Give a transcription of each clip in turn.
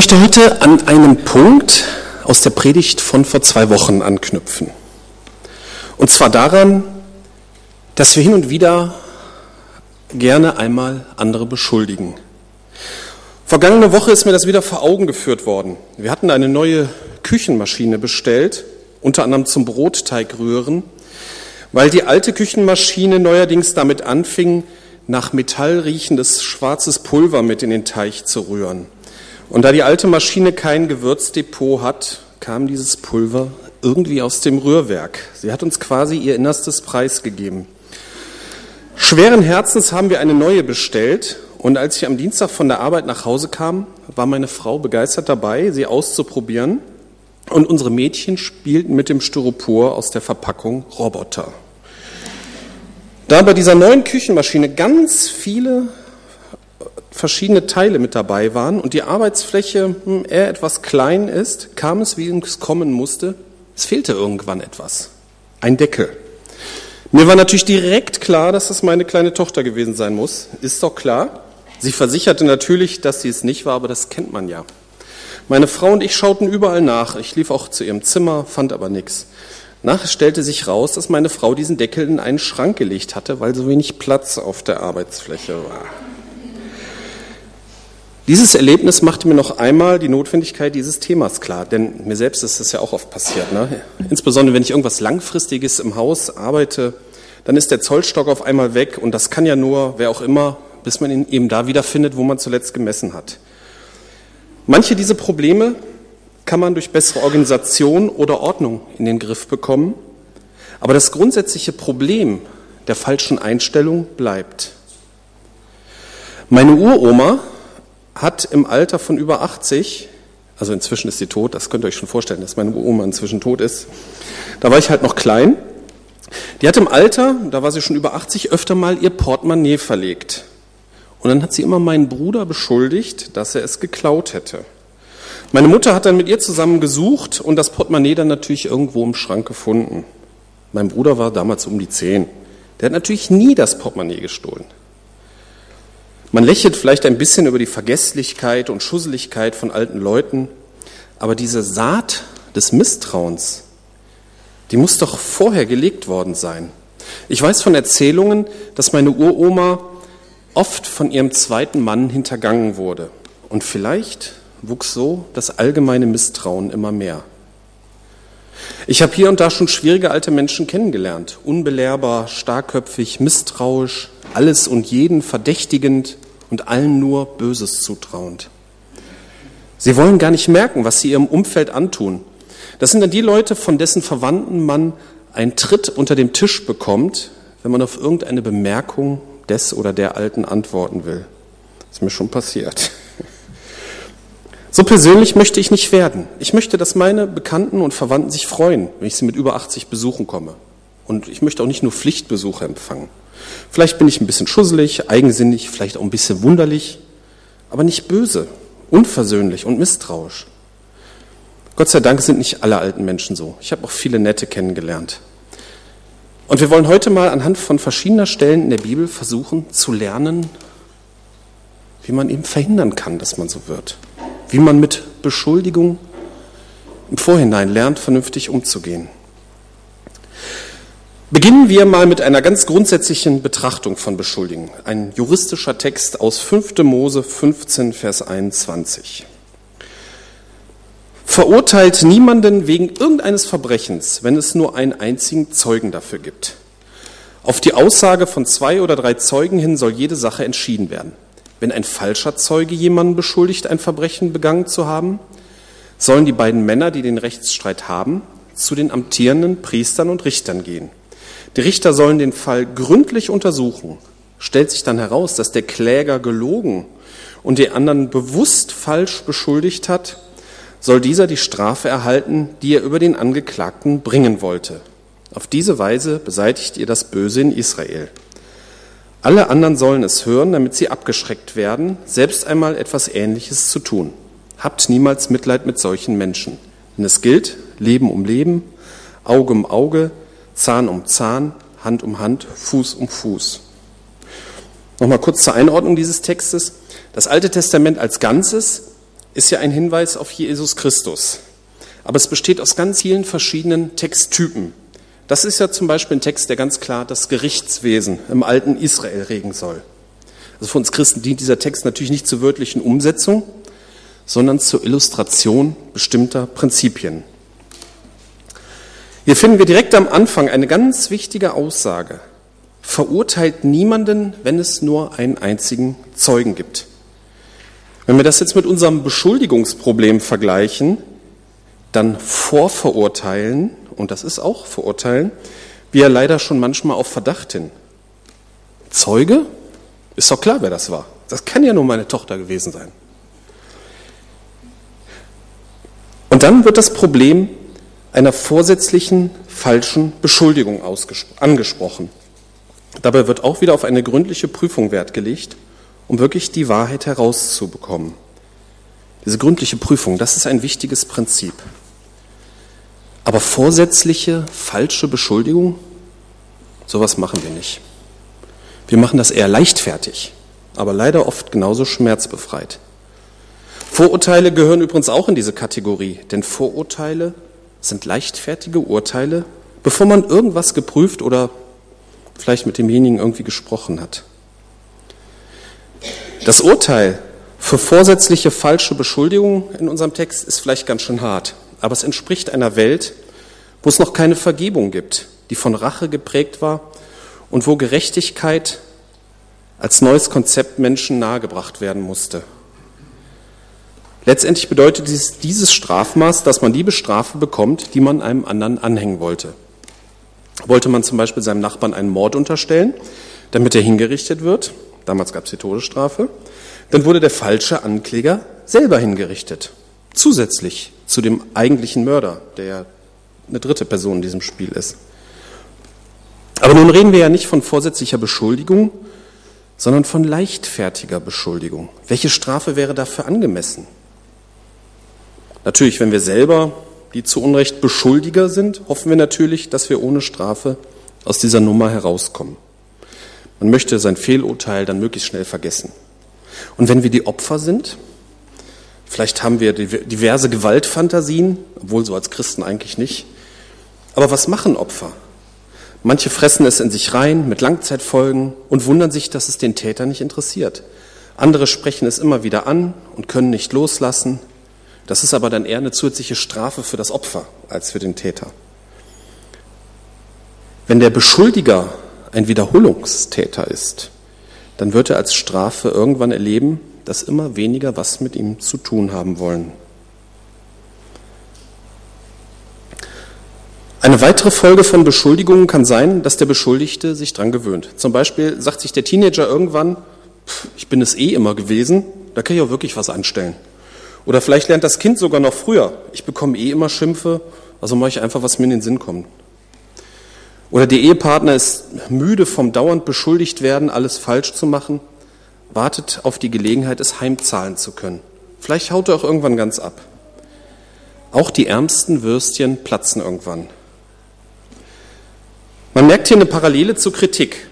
möchte heute an einem Punkt aus der Predigt von vor zwei Wochen anknüpfen. Und zwar daran, dass wir hin und wieder gerne einmal andere beschuldigen. Vergangene Woche ist mir das wieder vor Augen geführt worden. Wir hatten eine neue Küchenmaschine bestellt, unter anderem zum Brotteig rühren, weil die alte Küchenmaschine neuerdings damit anfing, nach Metall riechendes schwarzes Pulver mit in den Teig zu rühren. Und da die alte Maschine kein Gewürzdepot hat, kam dieses Pulver irgendwie aus dem Rührwerk. Sie hat uns quasi ihr Innerstes preisgegeben. Schweren Herzens haben wir eine neue bestellt und als ich am Dienstag von der Arbeit nach Hause kam, war meine Frau begeistert dabei, sie auszuprobieren und unsere Mädchen spielten mit dem Styropor aus der Verpackung Roboter. Da bei dieser neuen Küchenmaschine ganz viele verschiedene Teile mit dabei waren und die Arbeitsfläche hm, eher etwas klein ist, kam es, wie es kommen musste. Es fehlte irgendwann etwas. Ein Deckel. Mir war natürlich direkt klar, dass das meine kleine Tochter gewesen sein muss. Ist doch klar. Sie versicherte natürlich, dass sie es nicht war, aber das kennt man ja. Meine Frau und ich schauten überall nach. Ich lief auch zu ihrem Zimmer, fand aber nichts. Nachher stellte sich raus, dass meine Frau diesen Deckel in einen Schrank gelegt hatte, weil so wenig Platz auf der Arbeitsfläche war. Dieses Erlebnis machte mir noch einmal die Notwendigkeit dieses Themas klar, denn mir selbst ist das ja auch oft passiert. Ne? Insbesondere wenn ich irgendwas Langfristiges im Haus arbeite, dann ist der Zollstock auf einmal weg und das kann ja nur, wer auch immer, bis man ihn eben da wiederfindet, wo man zuletzt gemessen hat. Manche dieser Probleme kann man durch bessere Organisation oder Ordnung in den Griff bekommen, aber das grundsätzliche Problem der falschen Einstellung bleibt. Meine Uroma hat im Alter von über 80, also inzwischen ist sie tot, das könnt ihr euch schon vorstellen, dass meine Oma inzwischen tot ist, da war ich halt noch klein, die hat im Alter, da war sie schon über 80, öfter mal ihr Portemonnaie verlegt. Und dann hat sie immer meinen Bruder beschuldigt, dass er es geklaut hätte. Meine Mutter hat dann mit ihr zusammen gesucht und das Portemonnaie dann natürlich irgendwo im Schrank gefunden. Mein Bruder war damals um die zehn. Der hat natürlich nie das Portemonnaie gestohlen. Man lächelt vielleicht ein bisschen über die Vergesslichkeit und Schusseligkeit von alten Leuten, aber diese Saat des Misstrauens, die muss doch vorher gelegt worden sein. Ich weiß von Erzählungen, dass meine Uroma oft von ihrem zweiten Mann hintergangen wurde. Und vielleicht wuchs so das allgemeine Misstrauen immer mehr. Ich habe hier und da schon schwierige alte Menschen kennengelernt, unbelehrbar, starkköpfig, misstrauisch, alles und jeden verdächtigend und allen nur Böses zutrauend. Sie wollen gar nicht merken, was sie ihrem Umfeld antun. Das sind dann die Leute, von dessen Verwandten man einen Tritt unter dem Tisch bekommt, wenn man auf irgendeine Bemerkung des oder der Alten antworten will. Das ist mir schon passiert. So persönlich möchte ich nicht werden. Ich möchte, dass meine Bekannten und Verwandten sich freuen, wenn ich sie mit über 80 Besuchen komme. Und ich möchte auch nicht nur Pflichtbesuche empfangen. Vielleicht bin ich ein bisschen schusselig, eigensinnig, vielleicht auch ein bisschen wunderlich, aber nicht böse, unversöhnlich und misstrauisch. Gott sei Dank sind nicht alle alten Menschen so. Ich habe auch viele nette kennengelernt. Und wir wollen heute mal anhand von verschiedener Stellen in der Bibel versuchen zu lernen, wie man eben verhindern kann, dass man so wird. Wie man mit Beschuldigung im Vorhinein lernt, vernünftig umzugehen. Beginnen wir mal mit einer ganz grundsätzlichen Betrachtung von Beschuldigen. Ein juristischer Text aus 5. Mose 15, Vers 21. Verurteilt niemanden wegen irgendeines Verbrechens, wenn es nur einen einzigen Zeugen dafür gibt. Auf die Aussage von zwei oder drei Zeugen hin soll jede Sache entschieden werden. Wenn ein falscher Zeuge jemanden beschuldigt, ein Verbrechen begangen zu haben, sollen die beiden Männer, die den Rechtsstreit haben, zu den amtierenden Priestern und Richtern gehen. Die Richter sollen den Fall gründlich untersuchen. Stellt sich dann heraus, dass der Kläger gelogen und den anderen bewusst falsch beschuldigt hat, soll dieser die Strafe erhalten, die er über den Angeklagten bringen wollte. Auf diese Weise beseitigt ihr das Böse in Israel. Alle anderen sollen es hören, damit sie abgeschreckt werden, selbst einmal etwas Ähnliches zu tun. Habt niemals Mitleid mit solchen Menschen. Denn es gilt Leben um Leben, Auge um Auge, Zahn um Zahn, Hand um Hand, Fuß um Fuß. Nochmal kurz zur Einordnung dieses Textes. Das Alte Testament als Ganzes ist ja ein Hinweis auf Jesus Christus. Aber es besteht aus ganz vielen verschiedenen Texttypen. Das ist ja zum Beispiel ein Text, der ganz klar das Gerichtswesen im alten Israel regen soll. Also für uns Christen dient dieser Text natürlich nicht zur wörtlichen Umsetzung, sondern zur Illustration bestimmter Prinzipien. Hier finden wir direkt am Anfang eine ganz wichtige Aussage. Verurteilt niemanden, wenn es nur einen einzigen Zeugen gibt. Wenn wir das jetzt mit unserem Beschuldigungsproblem vergleichen, dann vorverurteilen, und das ist auch verurteilen, wir leider schon manchmal auf Verdacht hin. Zeuge? Ist doch klar, wer das war. Das kann ja nur meine Tochter gewesen sein. Und dann wird das Problem einer vorsätzlichen falschen Beschuldigung angesprochen. Dabei wird auch wieder auf eine gründliche Prüfung Wert gelegt, um wirklich die Wahrheit herauszubekommen. Diese gründliche Prüfung, das ist ein wichtiges Prinzip. Aber vorsätzliche, falsche Beschuldigung, sowas machen wir nicht. Wir machen das eher leichtfertig, aber leider oft genauso schmerzbefreit. Vorurteile gehören übrigens auch in diese Kategorie, denn Vorurteile sind leichtfertige Urteile, bevor man irgendwas geprüft oder vielleicht mit demjenigen irgendwie gesprochen hat. Das Urteil für vorsätzliche falsche Beschuldigungen in unserem Text ist vielleicht ganz schön hart, aber es entspricht einer Welt, wo es noch keine Vergebung gibt, die von Rache geprägt war und wo Gerechtigkeit als neues Konzept Menschen nahegebracht werden musste. Letztendlich bedeutet dieses, dieses Strafmaß, dass man die Bestrafe bekommt, die man einem anderen anhängen wollte. Wollte man zum Beispiel seinem Nachbarn einen Mord unterstellen, damit er hingerichtet wird, damals gab es die Todesstrafe, dann wurde der falsche Ankläger selber hingerichtet, zusätzlich zu dem eigentlichen Mörder, der ja eine dritte Person in diesem Spiel ist. Aber nun reden wir ja nicht von vorsätzlicher Beschuldigung, sondern von leichtfertiger Beschuldigung. Welche Strafe wäre dafür angemessen? Natürlich, wenn wir selber die zu Unrecht Beschuldiger sind, hoffen wir natürlich, dass wir ohne Strafe aus dieser Nummer herauskommen. Man möchte sein Fehlurteil dann möglichst schnell vergessen. Und wenn wir die Opfer sind, vielleicht haben wir diverse Gewaltfantasien, obwohl so als Christen eigentlich nicht. Aber was machen Opfer? Manche fressen es in sich rein mit Langzeitfolgen und wundern sich, dass es den Täter nicht interessiert. Andere sprechen es immer wieder an und können nicht loslassen. Das ist aber dann eher eine zusätzliche Strafe für das Opfer als für den Täter. Wenn der Beschuldiger ein Wiederholungstäter ist, dann wird er als Strafe irgendwann erleben, dass immer weniger was mit ihm zu tun haben wollen. Eine weitere Folge von Beschuldigungen kann sein, dass der Beschuldigte sich dran gewöhnt. Zum Beispiel sagt sich der Teenager irgendwann, ich bin es eh immer gewesen, da kann ich auch wirklich was anstellen. Oder vielleicht lernt das Kind sogar noch früher. Ich bekomme eh immer Schimpfe, also mache ich einfach, was mir in den Sinn kommt. Oder der Ehepartner ist müde vom dauernd beschuldigt werden, alles falsch zu machen, wartet auf die Gelegenheit, es heimzahlen zu können. Vielleicht haut er auch irgendwann ganz ab. Auch die ärmsten Würstchen platzen irgendwann. Man merkt hier eine Parallele zur Kritik.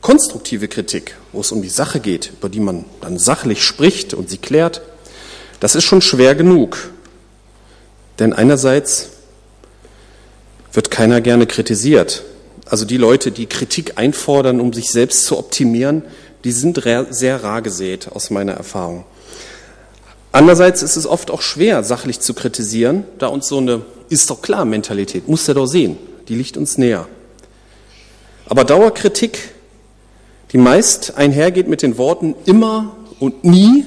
Konstruktive Kritik, wo es um die Sache geht, über die man dann sachlich spricht und sie klärt. Das ist schon schwer genug. Denn einerseits wird keiner gerne kritisiert. Also die Leute, die Kritik einfordern, um sich selbst zu optimieren, die sind sehr rar gesät aus meiner Erfahrung. Andererseits ist es oft auch schwer, sachlich zu kritisieren, da uns so eine ist doch klar Mentalität, muss er doch sehen, die liegt uns näher. Aber Dauerkritik, die meist einhergeht mit den Worten immer und nie,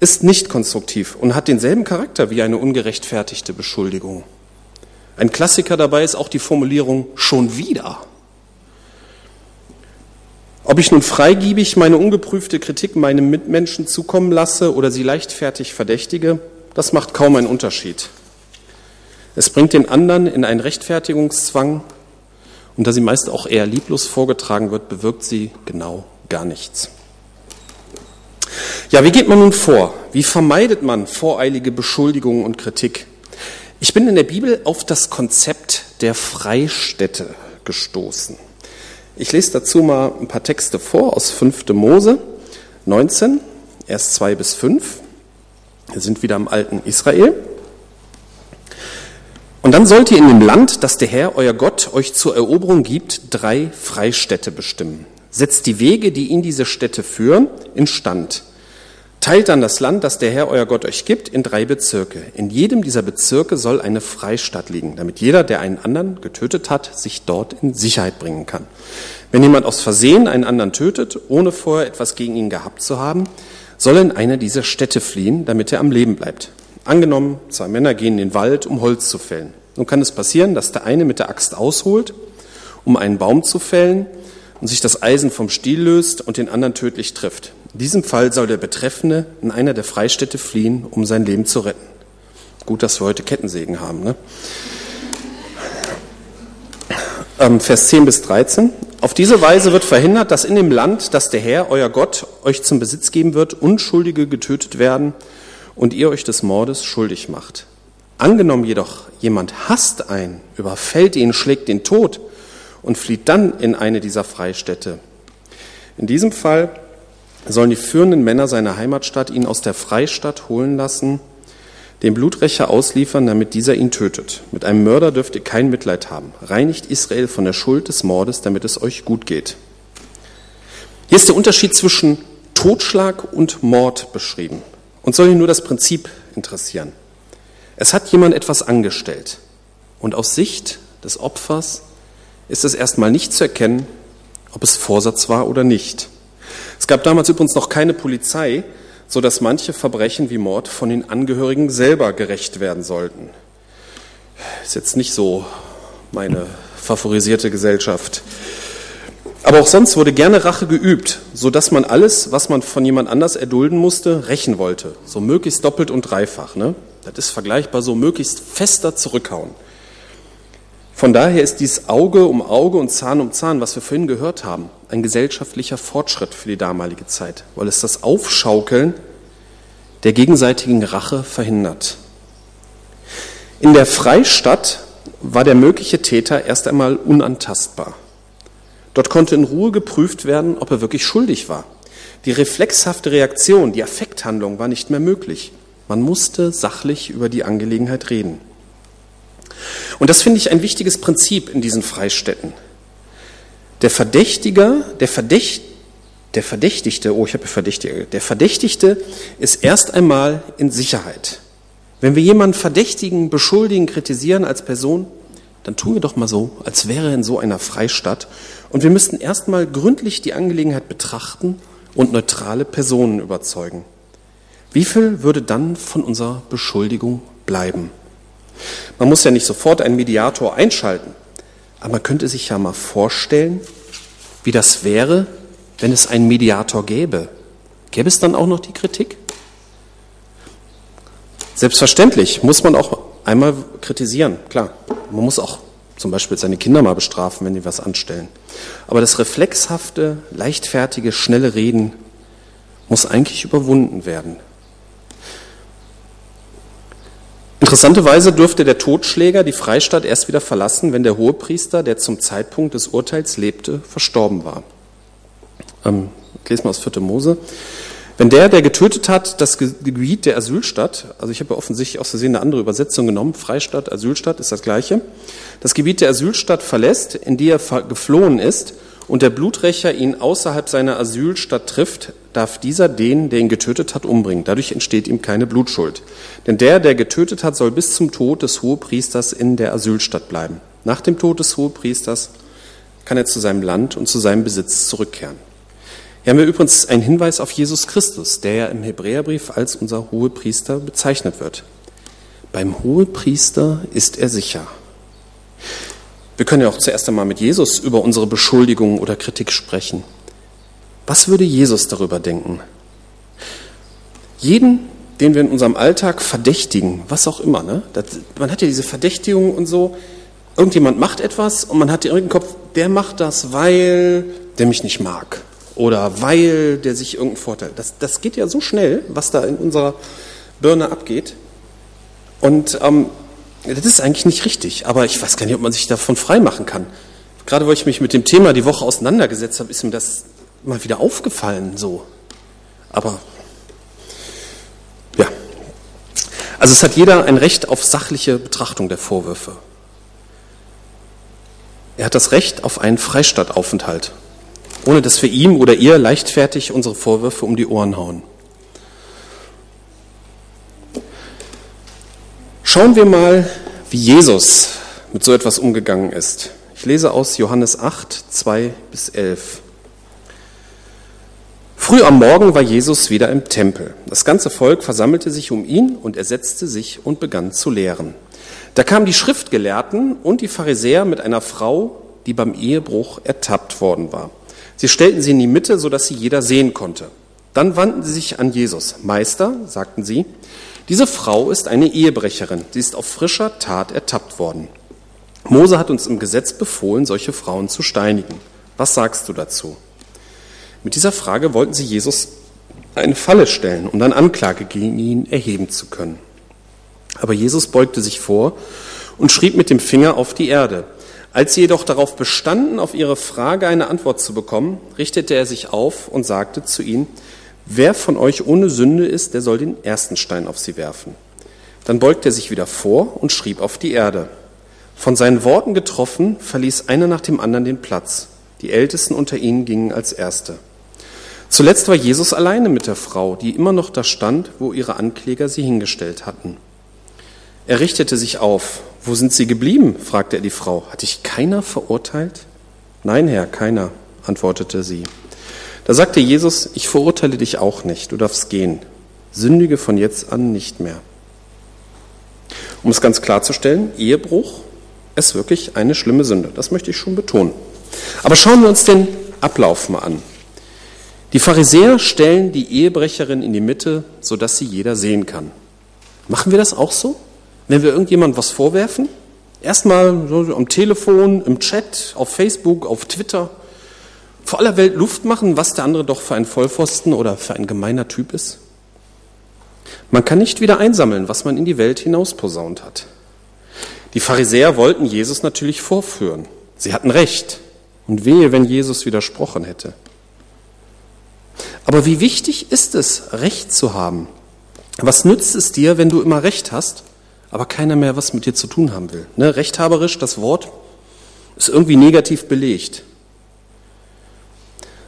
ist nicht konstruktiv und hat denselben Charakter wie eine ungerechtfertigte Beschuldigung. Ein Klassiker dabei ist auch die Formulierung schon wieder. Ob ich nun freigiebig meine ungeprüfte Kritik meinem Mitmenschen zukommen lasse oder sie leichtfertig verdächtige, das macht kaum einen Unterschied. Es bringt den anderen in einen Rechtfertigungszwang und da sie meist auch eher lieblos vorgetragen wird, bewirkt sie genau gar nichts. Ja, wie geht man nun vor? Wie vermeidet man voreilige Beschuldigungen und Kritik? Ich bin in der Bibel auf das Konzept der Freistätte gestoßen. Ich lese dazu mal ein paar Texte vor aus 5. Mose 19, erst 2 bis 5. Wir sind wieder im alten Israel. Und dann sollt ihr in dem Land, das der Herr, euer Gott, euch zur Eroberung gibt, drei Freistädte bestimmen. Setzt die Wege, die in diese Städte führen, instand. Teilt dann das Land, das der Herr, euer Gott, euch gibt, in drei Bezirke. In jedem dieser Bezirke soll eine Freistadt liegen, damit jeder, der einen anderen getötet hat, sich dort in Sicherheit bringen kann. Wenn jemand aus Versehen einen anderen tötet, ohne vorher etwas gegen ihn gehabt zu haben, soll in eine dieser Städte fliehen, damit er am Leben bleibt. Angenommen, zwei Männer gehen in den Wald, um Holz zu fällen. Nun kann es passieren, dass der eine mit der Axt ausholt, um einen Baum zu fällen und sich das Eisen vom Stiel löst und den anderen tödlich trifft. In diesem Fall soll der Betreffende in einer der Freistädte fliehen, um sein Leben zu retten. Gut, dass wir heute Kettensägen haben. Ne? Ähm, Vers 10 bis 13. Auf diese Weise wird verhindert, dass in dem Land, das der Herr, euer Gott, euch zum Besitz geben wird, Unschuldige getötet werden und ihr euch des Mordes schuldig macht. Angenommen jedoch, jemand hasst einen, überfällt ihn, schlägt ihn tot und flieht dann in eine dieser Freistädte. In diesem Fall sollen die führenden Männer seiner Heimatstadt ihn aus der Freistadt holen lassen, den Bluträcher ausliefern, damit dieser ihn tötet. Mit einem Mörder dürft ihr kein Mitleid haben. Reinigt Israel von der Schuld des Mordes, damit es euch gut geht. Hier ist der Unterschied zwischen Totschlag und Mord beschrieben. Und soll hier nur das Prinzip interessieren. Es hat jemand etwas angestellt. Und aus Sicht des Opfers ist es erstmal nicht zu erkennen, ob es Vorsatz war oder nicht. Es gab damals übrigens noch keine Polizei, so dass manche Verbrechen wie Mord von den Angehörigen selber gerecht werden sollten. Ist jetzt nicht so meine favorisierte Gesellschaft. Aber auch sonst wurde gerne Rache geübt, so dass man alles, was man von jemand anders erdulden musste, rächen wollte. So möglichst doppelt und dreifach. Ne? Das ist vergleichbar so möglichst fester zurückhauen. Von daher ist dies Auge um Auge und Zahn um Zahn, was wir vorhin gehört haben, ein gesellschaftlicher Fortschritt für die damalige Zeit, weil es das Aufschaukeln der gegenseitigen Rache verhindert. In der Freistadt war der mögliche Täter erst einmal unantastbar. Dort konnte in Ruhe geprüft werden, ob er wirklich schuldig war. Die reflexhafte Reaktion, die Affekthandlung war nicht mehr möglich. Man musste sachlich über die Angelegenheit reden. Und das finde ich ein wichtiges Prinzip in diesen Freistädten. Der Verdächtiger, der, Verdächt, der Verdächtigte, oh, ich habe Verdächtige, der Verdächtigte ist erst einmal in Sicherheit. Wenn wir jemanden verdächtigen, beschuldigen, kritisieren als Person, dann tun wir doch mal so, als wäre er in so einer Freistadt. Und wir müssten erstmal gründlich die Angelegenheit betrachten und neutrale Personen überzeugen. Wie viel würde dann von unserer Beschuldigung bleiben? Man muss ja nicht sofort einen Mediator einschalten, aber man könnte sich ja mal vorstellen, wie das wäre, wenn es einen Mediator gäbe. Gäbe es dann auch noch die Kritik? Selbstverständlich muss man auch einmal kritisieren, klar. Man muss auch zum Beispiel seine Kinder mal bestrafen, wenn die was anstellen. Aber das reflexhafte, leichtfertige, schnelle Reden muss eigentlich überwunden werden. Interessanterweise dürfte der Totschläger die Freistadt erst wieder verlassen, wenn der Hohepriester, der zum Zeitpunkt des Urteils lebte, verstorben war. Ähm, ich lese mal aus 4. Mose. Wenn der, der getötet hat, das Gebiet der Asylstadt, also ich habe ja offensichtlich aus Versehen eine andere Übersetzung genommen, Freistadt, Asylstadt ist das gleiche, das Gebiet der Asylstadt verlässt, in die er geflohen ist, und der Bluträcher ihn außerhalb seiner Asylstadt trifft, darf dieser den, der ihn getötet hat, umbringen. Dadurch entsteht ihm keine Blutschuld. Denn der, der getötet hat, soll bis zum Tod des Hohepriesters in der Asylstadt bleiben. Nach dem Tod des Hohepriesters kann er zu seinem Land und zu seinem Besitz zurückkehren. Hier haben wir übrigens einen Hinweis auf Jesus Christus, der ja im Hebräerbrief als unser Hohepriester bezeichnet wird. Beim Hohepriester ist er sicher. Wir können ja auch zuerst einmal mit Jesus über unsere Beschuldigungen oder Kritik sprechen. Was würde Jesus darüber denken? Jeden, den wir in unserem Alltag verdächtigen, was auch immer, ne? Das, man hat ja diese Verdächtigung und so, irgendjemand macht etwas und man hat im Kopf, der macht das, weil der mich nicht mag oder weil der sich irgendeinen Vorteil. Das, das geht ja so schnell, was da in unserer Birne abgeht. Und ähm, das ist eigentlich nicht richtig, aber ich weiß gar nicht, ob man sich davon frei machen kann. Gerade weil ich mich mit dem Thema die Woche auseinandergesetzt habe, ist mir das mal wieder aufgefallen so. Aber ja, Also es hat jeder ein Recht auf sachliche Betrachtung der Vorwürfe. Er hat das Recht auf einen Freistaataufenthalt, ohne dass wir ihm oder ihr leichtfertig unsere Vorwürfe um die Ohren hauen. Schauen wir mal, wie Jesus mit so etwas umgegangen ist. Ich lese aus Johannes 8, 2 bis 11. Früh am Morgen war Jesus wieder im Tempel. Das ganze Volk versammelte sich um ihn und er setzte sich und begann zu lehren. Da kamen die Schriftgelehrten und die Pharisäer mit einer Frau, die beim Ehebruch ertappt worden war. Sie stellten sie in die Mitte, sodass sie jeder sehen konnte. Dann wandten sie sich an Jesus. Meister, sagten sie, diese Frau ist eine Ehebrecherin. Sie ist auf frischer Tat ertappt worden. Mose hat uns im Gesetz befohlen, solche Frauen zu steinigen. Was sagst du dazu? Mit dieser Frage wollten sie Jesus eine Falle stellen, um dann Anklage gegen ihn erheben zu können. Aber Jesus beugte sich vor und schrieb mit dem Finger auf die Erde. Als sie jedoch darauf bestanden, auf ihre Frage eine Antwort zu bekommen, richtete er sich auf und sagte zu ihnen, wer von euch ohne Sünde ist, der soll den ersten Stein auf sie werfen. Dann beugte er sich wieder vor und schrieb auf die Erde. Von seinen Worten getroffen, verließ einer nach dem anderen den Platz. Die Ältesten unter ihnen gingen als Erste. Zuletzt war Jesus alleine mit der Frau, die immer noch da stand, wo ihre Ankläger sie hingestellt hatten. Er richtete sich auf wo sind Sie geblieben? fragte er die Frau. Hat dich keiner verurteilt? Nein, Herr, keiner, antwortete sie. Da sagte Jesus, ich verurteile dich auch nicht, du darfst gehen. Sündige von jetzt an nicht mehr. Um es ganz klarzustellen, Ehebruch ist wirklich eine schlimme Sünde. Das möchte ich schon betonen. Aber schauen wir uns den Ablauf mal an. Die Pharisäer stellen die Ehebrecherin in die Mitte, sodass sie jeder sehen kann. Machen wir das auch so? wenn wir irgendjemandem was vorwerfen, erstmal am Telefon, im Chat, auf Facebook, auf Twitter, vor aller Welt Luft machen, was der andere doch für ein Vollpfosten oder für ein gemeiner Typ ist? Man kann nicht wieder einsammeln, was man in die Welt hinausposaunt hat. Die Pharisäer wollten Jesus natürlich vorführen. Sie hatten recht. Und wehe, wenn Jesus widersprochen hätte. Aber wie wichtig ist es, Recht zu haben? Was nützt es dir, wenn du immer Recht hast aber keiner mehr was mit dir zu tun haben will. Ne? Rechthaberisch, das Wort ist irgendwie negativ belegt.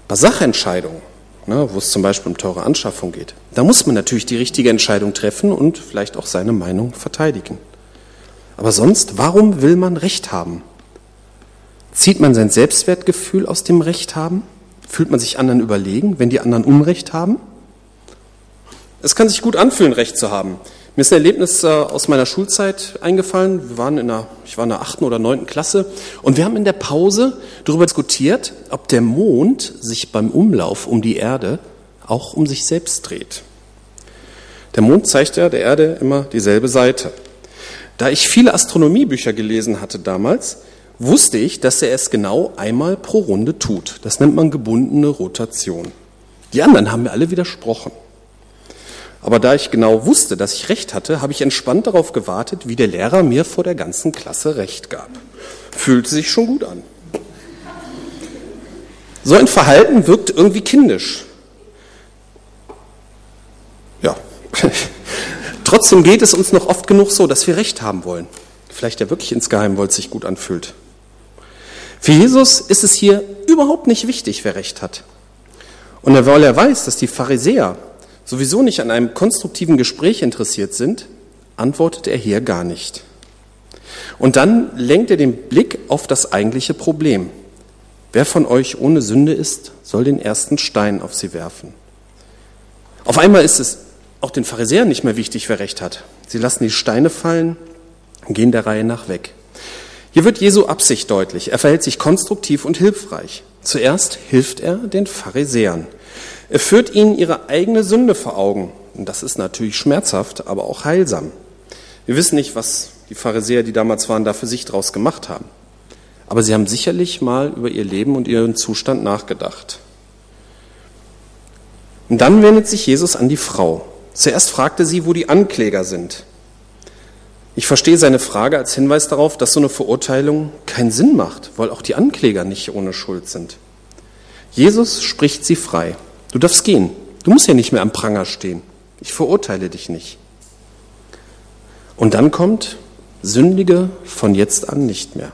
Bei Sachentscheidungen, ne, wo es zum Beispiel um teure Anschaffung geht, da muss man natürlich die richtige Entscheidung treffen und vielleicht auch seine Meinung verteidigen. Aber sonst, warum will man Recht haben? Zieht man sein Selbstwertgefühl aus dem Recht haben? Fühlt man sich anderen überlegen, wenn die anderen Unrecht haben? Es kann sich gut anfühlen, Recht zu haben. Mir ist ein Erlebnis äh, aus meiner Schulzeit eingefallen. Wir waren in der, ich war in der achten oder neunten Klasse und wir haben in der Pause darüber diskutiert, ob der Mond sich beim Umlauf um die Erde auch um sich selbst dreht. Der Mond zeigt ja der Erde immer dieselbe Seite. Da ich viele Astronomiebücher gelesen hatte damals, wusste ich, dass er es genau einmal pro Runde tut. Das nennt man gebundene Rotation. Die anderen haben mir alle widersprochen. Aber da ich genau wusste, dass ich recht hatte, habe ich entspannt darauf gewartet, wie der Lehrer mir vor der ganzen Klasse recht gab. Fühlte sich schon gut an. So ein Verhalten wirkt irgendwie kindisch. Ja. Trotzdem geht es uns noch oft genug so, dass wir Recht haben wollen. Vielleicht ja wirklich insgeheim, weil es sich gut anfühlt. Für Jesus ist es hier überhaupt nicht wichtig, wer Recht hat. Und weil er weiß, dass die Pharisäer sowieso nicht an einem konstruktiven Gespräch interessiert sind, antwortet er hier gar nicht. Und dann lenkt er den Blick auf das eigentliche Problem. Wer von euch ohne Sünde ist, soll den ersten Stein auf sie werfen. Auf einmal ist es auch den Pharisäern nicht mehr wichtig, wer recht hat. Sie lassen die Steine fallen und gehen der Reihe nach weg. Hier wird Jesu Absicht deutlich. Er verhält sich konstruktiv und hilfreich. Zuerst hilft er den Pharisäern. Er führt ihnen ihre eigene Sünde vor Augen. Und das ist natürlich schmerzhaft, aber auch heilsam. Wir wissen nicht, was die Pharisäer, die damals waren, da für sich draus gemacht haben. Aber sie haben sicherlich mal über ihr Leben und ihren Zustand nachgedacht. Und dann wendet sich Jesus an die Frau. Zuerst fragte sie, wo die Ankläger sind. Ich verstehe seine Frage als Hinweis darauf, dass so eine Verurteilung keinen Sinn macht, weil auch die Ankläger nicht ohne Schuld sind. Jesus spricht sie frei. Du darfst gehen. Du musst ja nicht mehr am Pranger stehen. Ich verurteile dich nicht. Und dann kommt, sündige von jetzt an nicht mehr.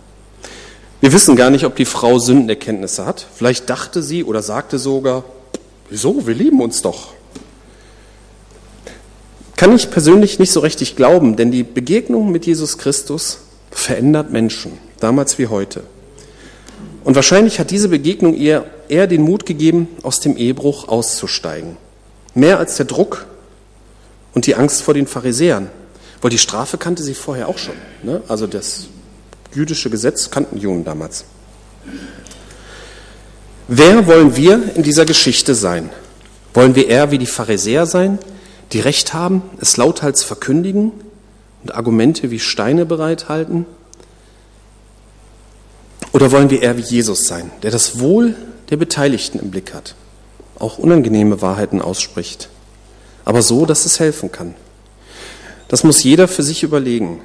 Wir wissen gar nicht, ob die Frau Sündenerkenntnisse hat. Vielleicht dachte sie oder sagte sogar, wieso, wir lieben uns doch. Kann ich persönlich nicht so richtig glauben, denn die Begegnung mit Jesus Christus verändert Menschen, damals wie heute. Und wahrscheinlich hat diese Begegnung ihr eher den Mut gegeben, aus dem Ehebruch auszusteigen. Mehr als der Druck und die Angst vor den Pharisäern. Weil die Strafe kannte sie vorher auch schon. Ne? Also das jüdische Gesetz kannten Juden damals. Wer wollen wir in dieser Geschichte sein? Wollen wir eher wie die Pharisäer sein, die Recht haben, es lauthals verkündigen und Argumente wie Steine bereithalten? Oder wollen wir eher wie Jesus sein, der das Wohl der Beteiligten im Blick hat, auch unangenehme Wahrheiten ausspricht, aber so, dass es helfen kann? Das muss jeder für sich überlegen.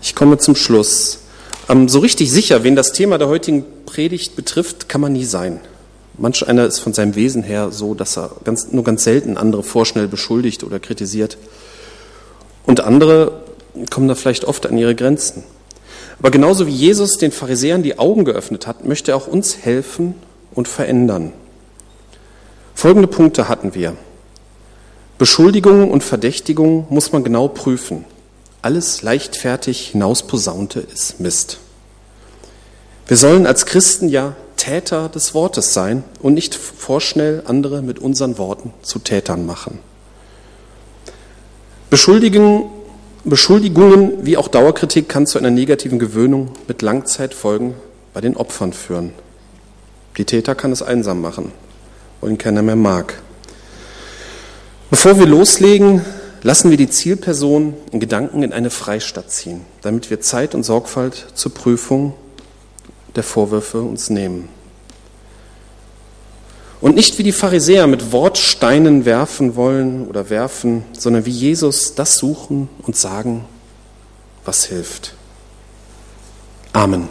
Ich komme zum Schluss. Ähm, so richtig sicher, wen das Thema der heutigen Predigt betrifft, kann man nie sein. Manch einer ist von seinem Wesen her so, dass er ganz, nur ganz selten andere vorschnell beschuldigt oder kritisiert. Und andere kommen da vielleicht oft an ihre Grenzen. Aber genauso wie Jesus den Pharisäern die Augen geöffnet hat, möchte er auch uns helfen und verändern. Folgende Punkte hatten wir. Beschuldigungen und Verdächtigungen muss man genau prüfen. Alles leichtfertig hinausposaunte ist Mist. Wir sollen als Christen ja Täter des Wortes sein und nicht vorschnell andere mit unseren Worten zu Tätern machen. Beschuldigungen, Beschuldigungen wie auch Dauerkritik kann zu einer negativen Gewöhnung mit Langzeitfolgen bei den Opfern führen. Die Täter kann es einsam machen, weil ihn keiner mehr mag. Bevor wir loslegen, lassen wir die Zielperson in Gedanken in eine Freistadt ziehen, damit wir Zeit und Sorgfalt zur Prüfung der Vorwürfe uns nehmen. Und nicht wie die Pharisäer mit Wortsteinen werfen wollen oder werfen, sondern wie Jesus das suchen und sagen, was hilft. Amen.